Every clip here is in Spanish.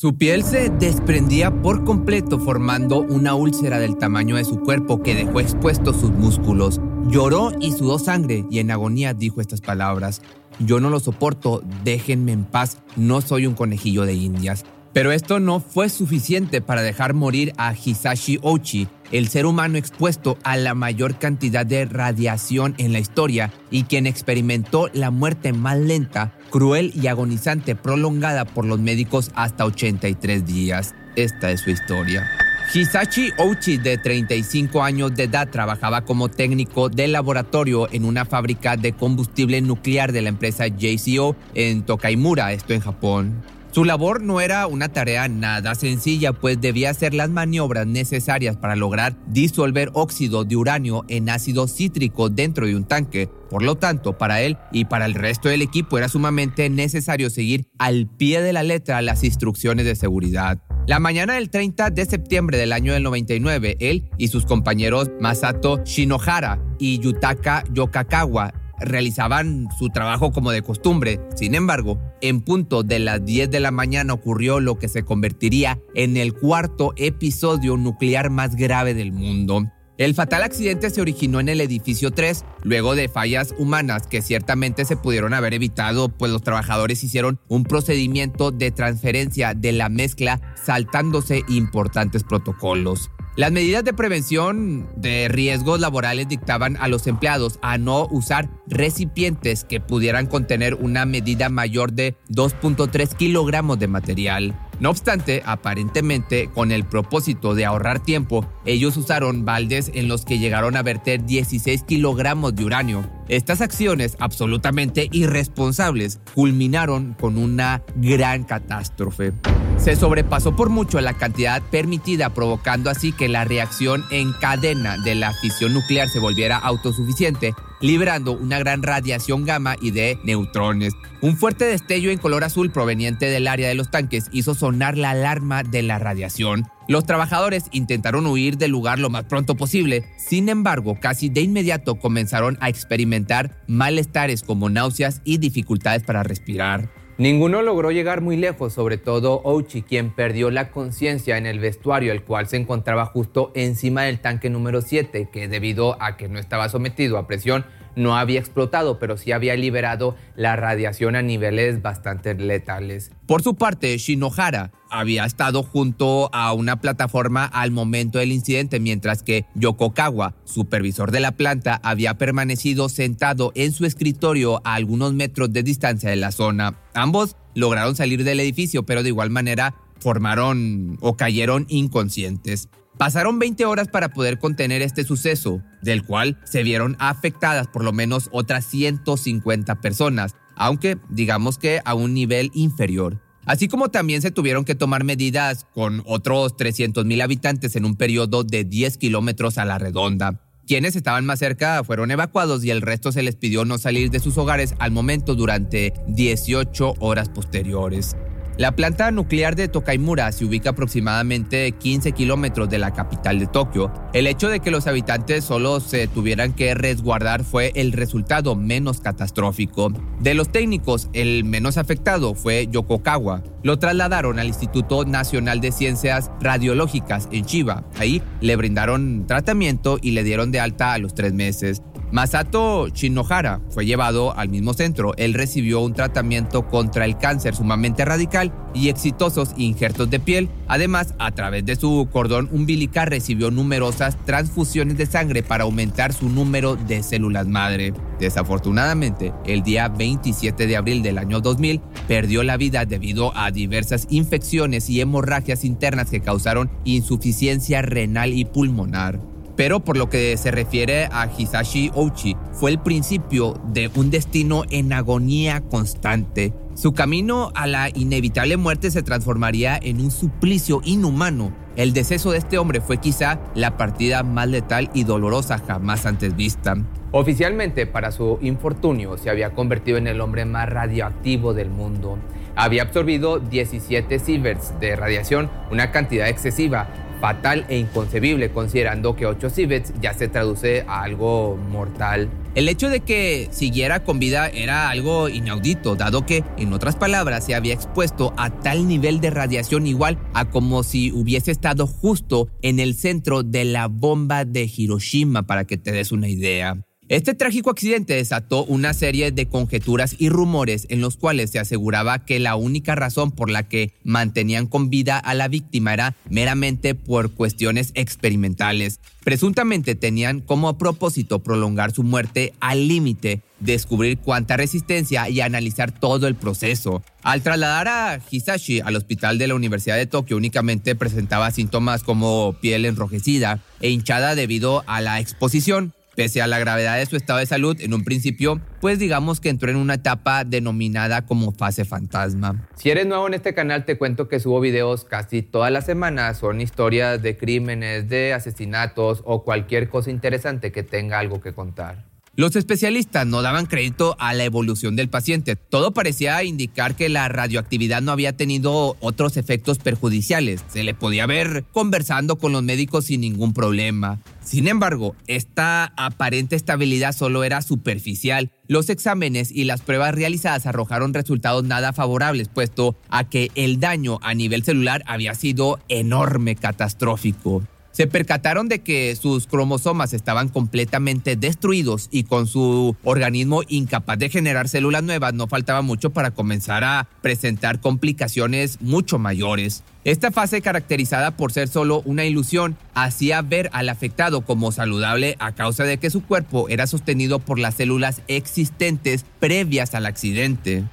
Su piel se desprendía por completo formando una úlcera del tamaño de su cuerpo que dejó expuestos sus músculos. Lloró y sudó sangre y en agonía dijo estas palabras. Yo no lo soporto, déjenme en paz, no soy un conejillo de indias. Pero esto no fue suficiente para dejar morir a Hisashi Ochi, el ser humano expuesto a la mayor cantidad de radiación en la historia y quien experimentó la muerte más lenta, cruel y agonizante prolongada por los médicos hasta 83 días. Esta es su historia. Hisashi Ouchi, de 35 años de edad, trabajaba como técnico de laboratorio en una fábrica de combustible nuclear de la empresa JCO en Tokaimura, esto en Japón. Su labor no era una tarea nada sencilla, pues debía hacer las maniobras necesarias para lograr disolver óxido de uranio en ácido cítrico dentro de un tanque. Por lo tanto, para él y para el resto del equipo era sumamente necesario seguir al pie de la letra las instrucciones de seguridad. La mañana del 30 de septiembre del año del 99, él y sus compañeros Masato Shinohara y Yutaka Yokakawa realizaban su trabajo como de costumbre. Sin embargo, en punto de las 10 de la mañana ocurrió lo que se convertiría en el cuarto episodio nuclear más grave del mundo. El fatal accidente se originó en el edificio 3, luego de fallas humanas que ciertamente se pudieron haber evitado, pues los trabajadores hicieron un procedimiento de transferencia de la mezcla saltándose importantes protocolos. Las medidas de prevención de riesgos laborales dictaban a los empleados a no usar recipientes que pudieran contener una medida mayor de 2.3 kilogramos de material. No obstante, aparentemente, con el propósito de ahorrar tiempo, ellos usaron baldes en los que llegaron a verter 16 kilogramos de uranio. Estas acciones absolutamente irresponsables culminaron con una gran catástrofe. Se sobrepasó por mucho la cantidad permitida, provocando así que la reacción en cadena de la fisión nuclear se volviera autosuficiente liberando una gran radiación gamma y de neutrones. Un fuerte destello en color azul proveniente del área de los tanques hizo sonar la alarma de la radiación. Los trabajadores intentaron huir del lugar lo más pronto posible, sin embargo, casi de inmediato comenzaron a experimentar malestares como náuseas y dificultades para respirar. Ninguno logró llegar muy lejos, sobre todo Ouchi, quien perdió la conciencia en el vestuario, el cual se encontraba justo encima del tanque número 7, que debido a que no estaba sometido a presión, no había explotado, pero sí había liberado la radiación a niveles bastante letales. Por su parte, Shinohara había estado junto a una plataforma al momento del incidente, mientras que Yokokawa, supervisor de la planta, había permanecido sentado en su escritorio a algunos metros de distancia de la zona. Ambos lograron salir del edificio, pero de igual manera formaron o cayeron inconscientes. Pasaron 20 horas para poder contener este suceso, del cual se vieron afectadas por lo menos otras 150 personas, aunque digamos que a un nivel inferior. Así como también se tuvieron que tomar medidas con otros 300.000 habitantes en un periodo de 10 kilómetros a la redonda. Quienes estaban más cerca fueron evacuados y el resto se les pidió no salir de sus hogares al momento durante 18 horas posteriores. La planta nuclear de Tokaimura se ubica aproximadamente 15 kilómetros de la capital de Tokio. El hecho de que los habitantes solo se tuvieran que resguardar fue el resultado menos catastrófico. De los técnicos, el menos afectado fue Yokokawa. Lo trasladaron al Instituto Nacional de Ciencias Radiológicas en Chiba. Ahí le brindaron tratamiento y le dieron de alta a los tres meses. Masato Shinohara fue llevado al mismo centro. Él recibió un tratamiento contra el cáncer sumamente radical y exitosos injertos de piel. Además, a través de su cordón umbilical recibió numerosas transfusiones de sangre para aumentar su número de células madre. Desafortunadamente, el día 27 de abril del año 2000 perdió la vida debido a diversas infecciones y hemorragias internas que causaron insuficiencia renal y pulmonar. Pero por lo que se refiere a Hisashi Ouchi, fue el principio de un destino en agonía constante. Su camino a la inevitable muerte se transformaría en un suplicio inhumano. El deceso de este hombre fue quizá la partida más letal y dolorosa jamás antes vista. Oficialmente, para su infortunio, se había convertido en el hombre más radioactivo del mundo. Había absorbido 17 sieverts de radiación, una cantidad excesiva, fatal e inconcebible, considerando que 8 civets ya se traduce a algo mortal. El hecho de que siguiera con vida era algo inaudito, dado que, en otras palabras, se había expuesto a tal nivel de radiación igual a como si hubiese estado justo en el centro de la bomba de Hiroshima, para que te des una idea. Este trágico accidente desató una serie de conjeturas y rumores en los cuales se aseguraba que la única razón por la que mantenían con vida a la víctima era meramente por cuestiones experimentales. Presuntamente tenían como propósito prolongar su muerte al límite, descubrir cuánta resistencia y analizar todo el proceso. Al trasladar a Hisashi al hospital de la Universidad de Tokio únicamente presentaba síntomas como piel enrojecida e hinchada debido a la exposición. Pese a la gravedad de su estado de salud, en un principio, pues digamos que entró en una etapa denominada como fase fantasma. Si eres nuevo en este canal, te cuento que subo videos casi todas las semanas. Son historias de crímenes, de asesinatos o cualquier cosa interesante que tenga algo que contar. Los especialistas no daban crédito a la evolución del paciente. Todo parecía indicar que la radioactividad no había tenido otros efectos perjudiciales. Se le podía ver conversando con los médicos sin ningún problema. Sin embargo, esta aparente estabilidad solo era superficial. Los exámenes y las pruebas realizadas arrojaron resultados nada favorables, puesto a que el daño a nivel celular había sido enorme, catastrófico. Se percataron de que sus cromosomas estaban completamente destruidos y con su organismo incapaz de generar células nuevas no faltaba mucho para comenzar a presentar complicaciones mucho mayores. Esta fase caracterizada por ser solo una ilusión hacía ver al afectado como saludable a causa de que su cuerpo era sostenido por las células existentes previas al accidente.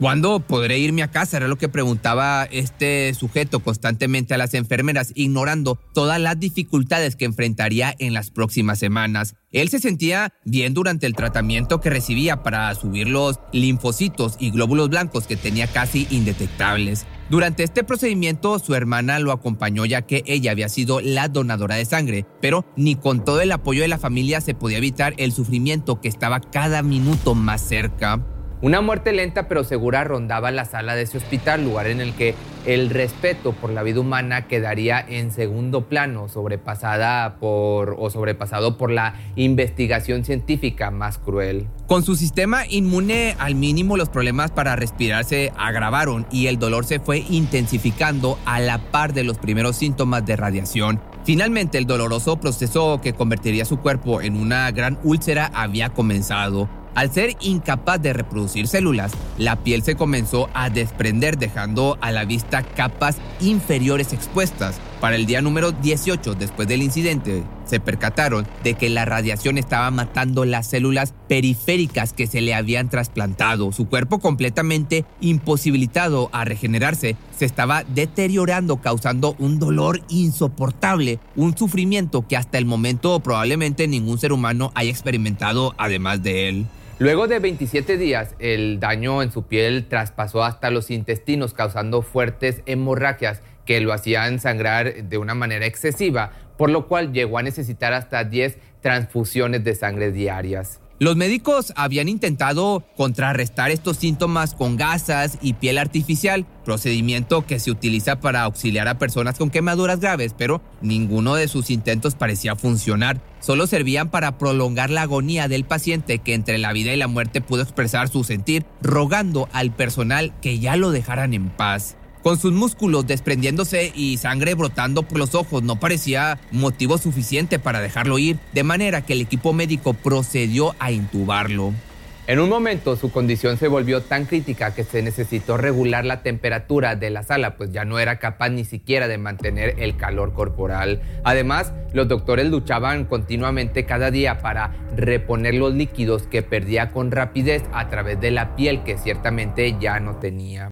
¿Cuándo podré irme a casa? Era lo que preguntaba este sujeto constantemente a las enfermeras, ignorando todas las dificultades que enfrentaría en las próximas semanas. Él se sentía bien durante el tratamiento que recibía para subir los linfocitos y glóbulos blancos que tenía casi indetectables. Durante este procedimiento su hermana lo acompañó ya que ella había sido la donadora de sangre, pero ni con todo el apoyo de la familia se podía evitar el sufrimiento que estaba cada minuto más cerca. Una muerte lenta pero segura rondaba la sala de ese hospital, lugar en el que el respeto por la vida humana quedaría en segundo plano, sobrepasada por o sobrepasado por la investigación científica más cruel. Con su sistema inmune al mínimo, los problemas para respirar se agravaron y el dolor se fue intensificando a la par de los primeros síntomas de radiación. Finalmente, el doloroso proceso que convertiría su cuerpo en una gran úlcera había comenzado. Al ser incapaz de reproducir células, la piel se comenzó a desprender dejando a la vista capas inferiores expuestas. Para el día número 18 después del incidente, se percataron de que la radiación estaba matando las células periféricas que se le habían trasplantado. Su cuerpo completamente imposibilitado a regenerarse se estaba deteriorando causando un dolor insoportable, un sufrimiento que hasta el momento probablemente ningún ser humano haya experimentado además de él. Luego de 27 días, el daño en su piel traspasó hasta los intestinos, causando fuertes hemorragias que lo hacían sangrar de una manera excesiva, por lo cual llegó a necesitar hasta 10 transfusiones de sangre diarias. Los médicos habían intentado contrarrestar estos síntomas con gasas y piel artificial, procedimiento que se utiliza para auxiliar a personas con quemaduras graves, pero ninguno de sus intentos parecía funcionar. Solo servían para prolongar la agonía del paciente que entre la vida y la muerte pudo expresar su sentir, rogando al personal que ya lo dejaran en paz. Con sus músculos desprendiéndose y sangre brotando por los ojos no parecía motivo suficiente para dejarlo ir, de manera que el equipo médico procedió a intubarlo. En un momento su condición se volvió tan crítica que se necesitó regular la temperatura de la sala, pues ya no era capaz ni siquiera de mantener el calor corporal. Además, los doctores luchaban continuamente cada día para reponer los líquidos que perdía con rapidez a través de la piel que ciertamente ya no tenía.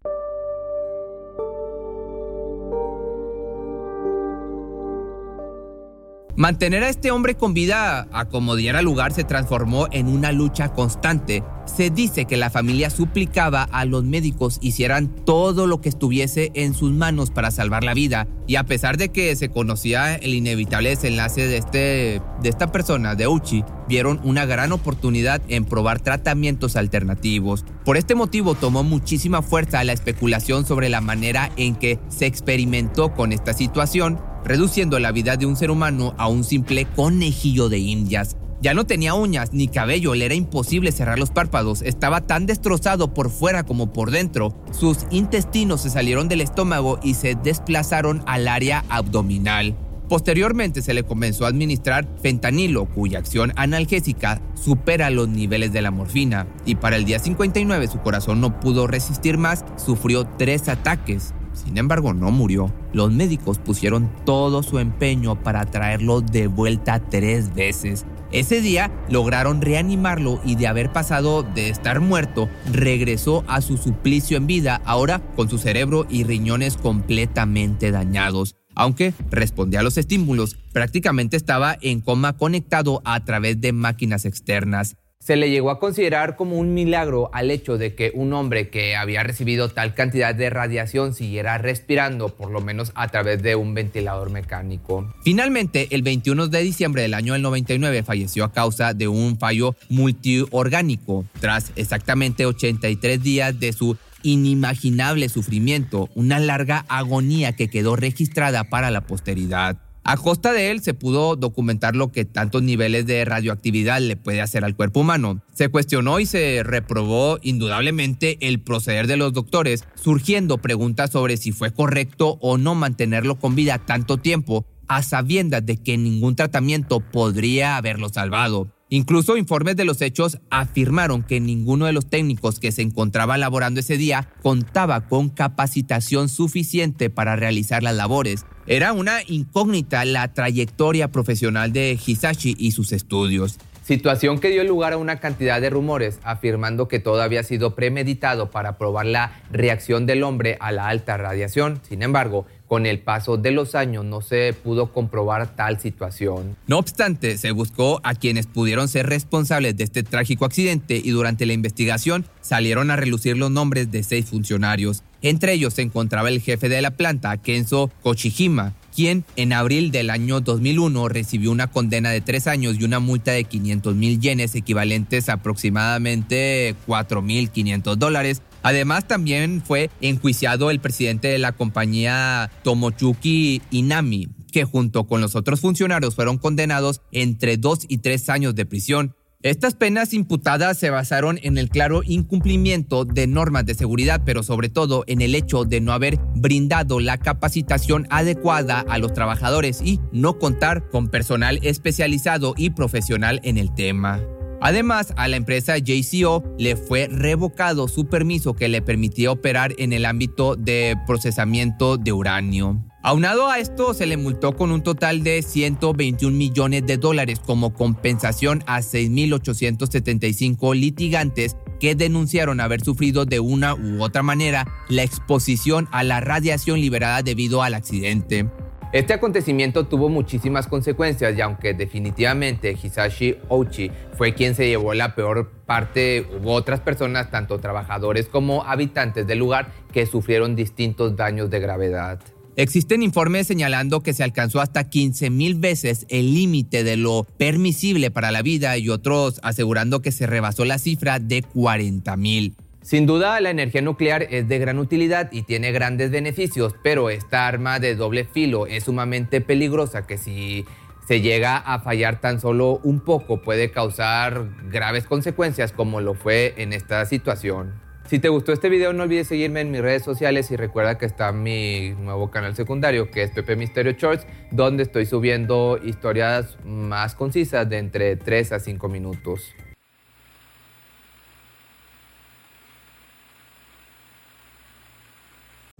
Mantener a este hombre con vida a como diera lugar se transformó en una lucha constante. Se dice que la familia suplicaba a los médicos hicieran todo lo que estuviese en sus manos para salvar la vida y a pesar de que se conocía el inevitable desenlace de, este, de esta persona, de Uchi, vieron una gran oportunidad en probar tratamientos alternativos. Por este motivo tomó muchísima fuerza la especulación sobre la manera en que se experimentó con esta situación reduciendo la vida de un ser humano a un simple conejillo de indias. Ya no tenía uñas ni cabello, le era imposible cerrar los párpados, estaba tan destrozado por fuera como por dentro. Sus intestinos se salieron del estómago y se desplazaron al área abdominal. Posteriormente se le comenzó a administrar fentanilo, cuya acción analgésica supera los niveles de la morfina, y para el día 59 su corazón no pudo resistir más, sufrió tres ataques. Sin embargo, no murió. Los médicos pusieron todo su empeño para traerlo de vuelta tres veces. Ese día lograron reanimarlo y de haber pasado de estar muerto, regresó a su suplicio en vida, ahora con su cerebro y riñones completamente dañados. Aunque respondía a los estímulos, prácticamente estaba en coma conectado a través de máquinas externas se le llegó a considerar como un milagro al hecho de que un hombre que había recibido tal cantidad de radiación siguiera respirando, por lo menos a través de un ventilador mecánico. Finalmente, el 21 de diciembre del año 99 falleció a causa de un fallo multiorgánico, tras exactamente 83 días de su inimaginable sufrimiento, una larga agonía que quedó registrada para la posteridad. A costa de él se pudo documentar lo que tantos niveles de radioactividad le puede hacer al cuerpo humano. Se cuestionó y se reprobó indudablemente el proceder de los doctores, surgiendo preguntas sobre si fue correcto o no mantenerlo con vida tanto tiempo, a sabiendas de que ningún tratamiento podría haberlo salvado. Incluso informes de los hechos afirmaron que ninguno de los técnicos que se encontraba laborando ese día contaba con capacitación suficiente para realizar las labores. Era una incógnita la trayectoria profesional de Hisashi y sus estudios. Situación que dio lugar a una cantidad de rumores afirmando que todo había sido premeditado para probar la reacción del hombre a la alta radiación. Sin embargo, con el paso de los años no se pudo comprobar tal situación. No obstante, se buscó a quienes pudieron ser responsables de este trágico accidente y durante la investigación salieron a relucir los nombres de seis funcionarios. Entre ellos se encontraba el jefe de la planta, Kenzo Kochihima, quien en abril del año 2001 recibió una condena de tres años y una multa de 500 mil yenes, equivalentes a aproximadamente 4.500 dólares, Además, también fue enjuiciado el presidente de la compañía Tomochuki Inami, que junto con los otros funcionarios fueron condenados entre dos y tres años de prisión. Estas penas imputadas se basaron en el claro incumplimiento de normas de seguridad, pero sobre todo en el hecho de no haber brindado la capacitación adecuada a los trabajadores y no contar con personal especializado y profesional en el tema. Además, a la empresa JCO le fue revocado su permiso que le permitía operar en el ámbito de procesamiento de uranio. Aunado a esto, se le multó con un total de 121 millones de dólares como compensación a 6.875 litigantes que denunciaron haber sufrido de una u otra manera la exposición a la radiación liberada debido al accidente. Este acontecimiento tuvo muchísimas consecuencias y aunque definitivamente Hisashi Ouchi fue quien se llevó la peor parte, hubo otras personas, tanto trabajadores como habitantes del lugar, que sufrieron distintos daños de gravedad. Existen informes señalando que se alcanzó hasta 15 mil veces el límite de lo permisible para la vida y otros asegurando que se rebasó la cifra de 40 mil. Sin duda, la energía nuclear es de gran utilidad y tiene grandes beneficios, pero esta arma de doble filo es sumamente peligrosa que si se llega a fallar tan solo un poco puede causar graves consecuencias como lo fue en esta situación. Si te gustó este video, no olvides seguirme en mis redes sociales y recuerda que está mi nuevo canal secundario, que es Pepe Misterio Shorts, donde estoy subiendo historias más concisas de entre 3 a 5 minutos.